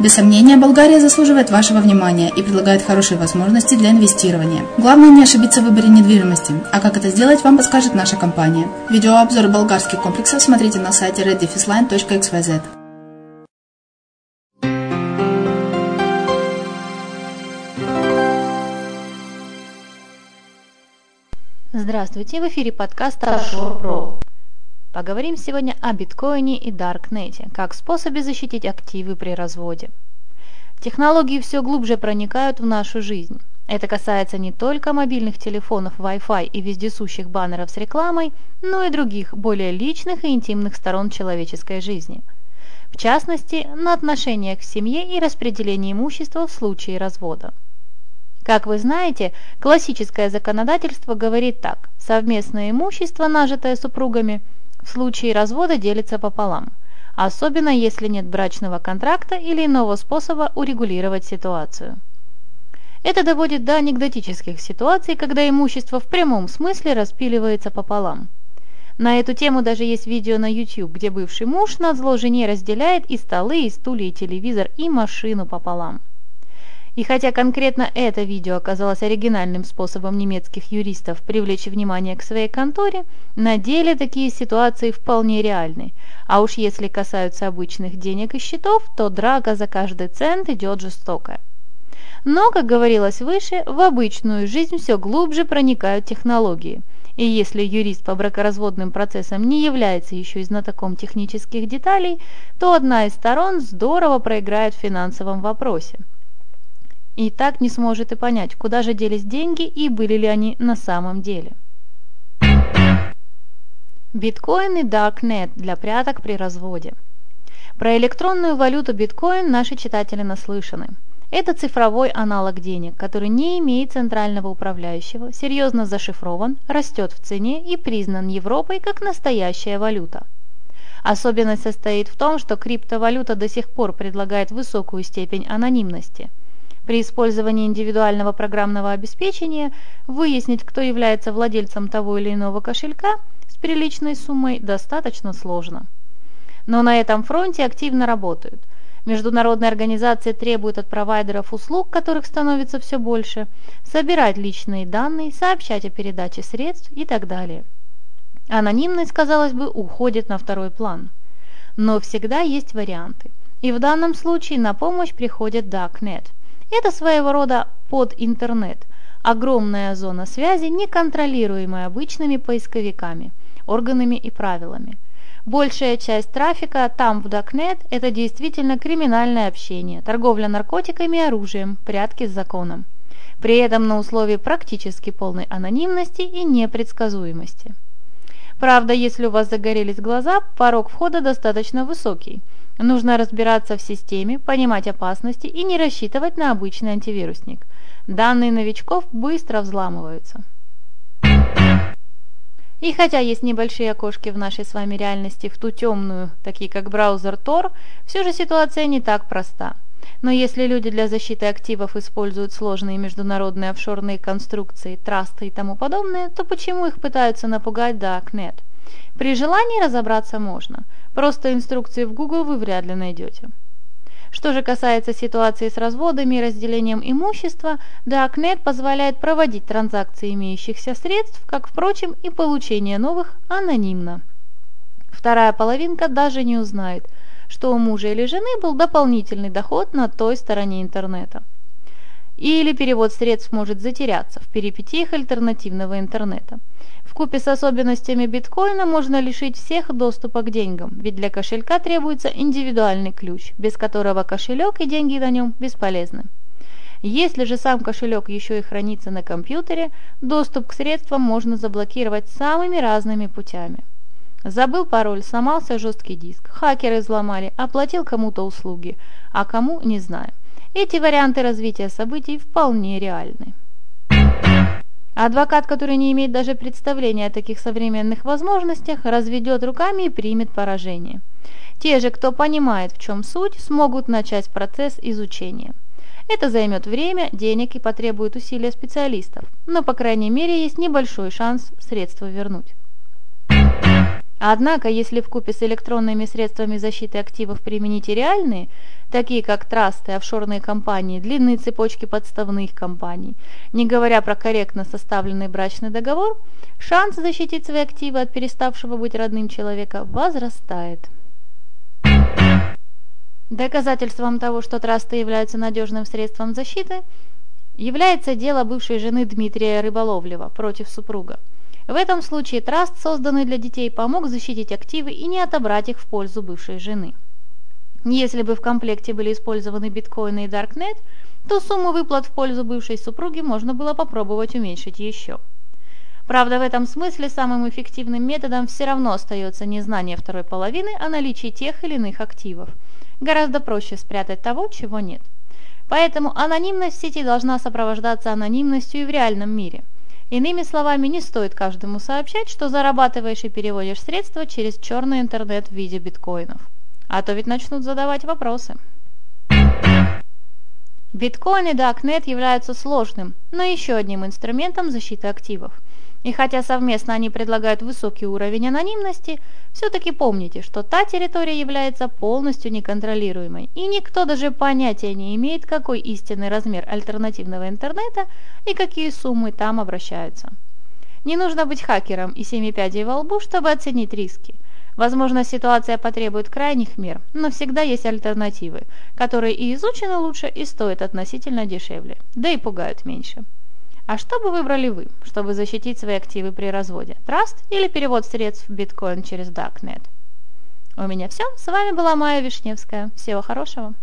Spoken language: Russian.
Без сомнения, Болгария заслуживает вашего внимания и предлагает хорошие возможности для инвестирования. Главное не ошибиться в выборе недвижимости, а как это сделать, вам подскажет наша компания. Видеообзор болгарских комплексов смотрите на сайте reddefisline.xyz. Здравствуйте, в эфире подкаста Offshore Pro. Поговорим сегодня о биткоине и даркнете, как способе защитить активы при разводе. Технологии все глубже проникают в нашу жизнь. Это касается не только мобильных телефонов, Wi-Fi и вездесущих баннеров с рекламой, но и других, более личных и интимных сторон человеческой жизни. В частности, на отношениях к семье и распределении имущества в случае развода. Как вы знаете, классическое законодательство говорит так. Совместное имущество, нажитое супругами, в случае развода делится пополам, особенно если нет брачного контракта или иного способа урегулировать ситуацию. Это доводит до анекдотических ситуаций, когда имущество в прямом смысле распиливается пополам. На эту тему даже есть видео на YouTube, где бывший муж на зло жене разделяет и столы, и стулья, и телевизор, и машину пополам. И хотя конкретно это видео оказалось оригинальным способом немецких юристов привлечь внимание к своей конторе, на деле такие ситуации вполне реальны. А уж если касаются обычных денег и счетов, то драка за каждый цент идет жестокая. Но, как говорилось выше, в обычную жизнь все глубже проникают технологии. И если юрист по бракоразводным процессам не является еще и знатоком технических деталей, то одна из сторон здорово проиграет в финансовом вопросе и так не сможет и понять, куда же делись деньги и были ли они на самом деле. Биткоин и Darknet для пряток при разводе. Про электронную валюту биткоин наши читатели наслышаны. Это цифровой аналог денег, который не имеет центрального управляющего, серьезно зашифрован, растет в цене и признан Европой как настоящая валюта. Особенность состоит в том, что криптовалюта до сих пор предлагает высокую степень анонимности – при использовании индивидуального программного обеспечения выяснить, кто является владельцем того или иного кошелька с приличной суммой достаточно сложно. Но на этом фронте активно работают. Международные организации требуют от провайдеров услуг, которых становится все больше, собирать личные данные, сообщать о передаче средств и так далее. Анонимность, казалось бы, уходит на второй план. Но всегда есть варианты. И в данном случае на помощь приходит Darknet – это своего рода под интернет, огромная зона связи, неконтролируемая обычными поисковиками, органами и правилами. Большая часть трафика там в Darknet – это действительно криминальное общение, торговля наркотиками и оружием, прятки с законом. При этом на условии практически полной анонимности и непредсказуемости. Правда, если у вас загорелись глаза, порог входа достаточно высокий – Нужно разбираться в системе, понимать опасности и не рассчитывать на обычный антивирусник. Данные новичков быстро взламываются. И хотя есть небольшие окошки в нашей с вами реальности в ту темную, такие как браузер Tor, все же ситуация не так проста. Но если люди для защиты активов используют сложные международные офшорные конструкции, трасты и тому подобное, то почему их пытаются напугать Darknet? При желании разобраться можно. Просто инструкции в Google вы вряд ли найдете. Что же касается ситуации с разводами и разделением имущества, Darknet позволяет проводить транзакции имеющихся средств, как, впрочем, и получение новых анонимно. Вторая половинка даже не узнает, что у мужа или жены был дополнительный доход на той стороне интернета. Или перевод средств может затеряться в перипетиях альтернативного интернета. В купе с особенностями биткоина можно лишить всех доступа к деньгам, ведь для кошелька требуется индивидуальный ключ, без которого кошелек и деньги на нем бесполезны. Если же сам кошелек еще и хранится на компьютере, доступ к средствам можно заблокировать самыми разными путями. Забыл пароль, сломался жесткий диск, хакеры взломали, оплатил кому-то услуги, а кому – не знаю. Эти варианты развития событий вполне реальны. Адвокат, который не имеет даже представления о таких современных возможностях, разведет руками и примет поражение. Те же, кто понимает, в чем суть, смогут начать процесс изучения. Это займет время, денег и потребует усилия специалистов, но, по крайней мере, есть небольшой шанс средства вернуть. Однако, если в купе с электронными средствами защиты активов применить и реальные, такие как трасты, офшорные компании, длинные цепочки подставных компаний, не говоря про корректно составленный брачный договор, шанс защитить свои активы от переставшего быть родным человека возрастает. Доказательством того, что трасты являются надежным средством защиты, является дело бывшей жены Дмитрия Рыболовлева против супруга. В этом случае траст, созданный для детей, помог защитить активы и не отобрать их в пользу бывшей жены. Если бы в комплекте были использованы биткоины и Darknet, то сумму выплат в пользу бывшей супруги можно было попробовать уменьшить еще. Правда, в этом смысле самым эффективным методом все равно остается не знание второй половины о наличии тех или иных активов. Гораздо проще спрятать того, чего нет. Поэтому анонимность в сети должна сопровождаться анонимностью и в реальном мире. Иными словами, не стоит каждому сообщать, что зарабатываешь и переводишь средства через черный интернет в виде биткоинов. А то ведь начнут задавать вопросы. Биткоин и Darknet являются сложным, но еще одним инструментом защиты активов – и хотя совместно они предлагают высокий уровень анонимности, все-таки помните, что та территория является полностью неконтролируемой, и никто даже понятия не имеет, какой истинный размер альтернативного интернета и какие суммы там обращаются. Не нужно быть хакером и семи пядей во лбу, чтобы оценить риски. Возможно, ситуация потребует крайних мер, но всегда есть альтернативы, которые и изучены лучше, и стоят относительно дешевле, да и пугают меньше. А что бы выбрали вы, чтобы защитить свои активы при разводе? Траст или перевод средств в биткоин через Darknet? У меня все. С вами была Майя Вишневская. Всего хорошего.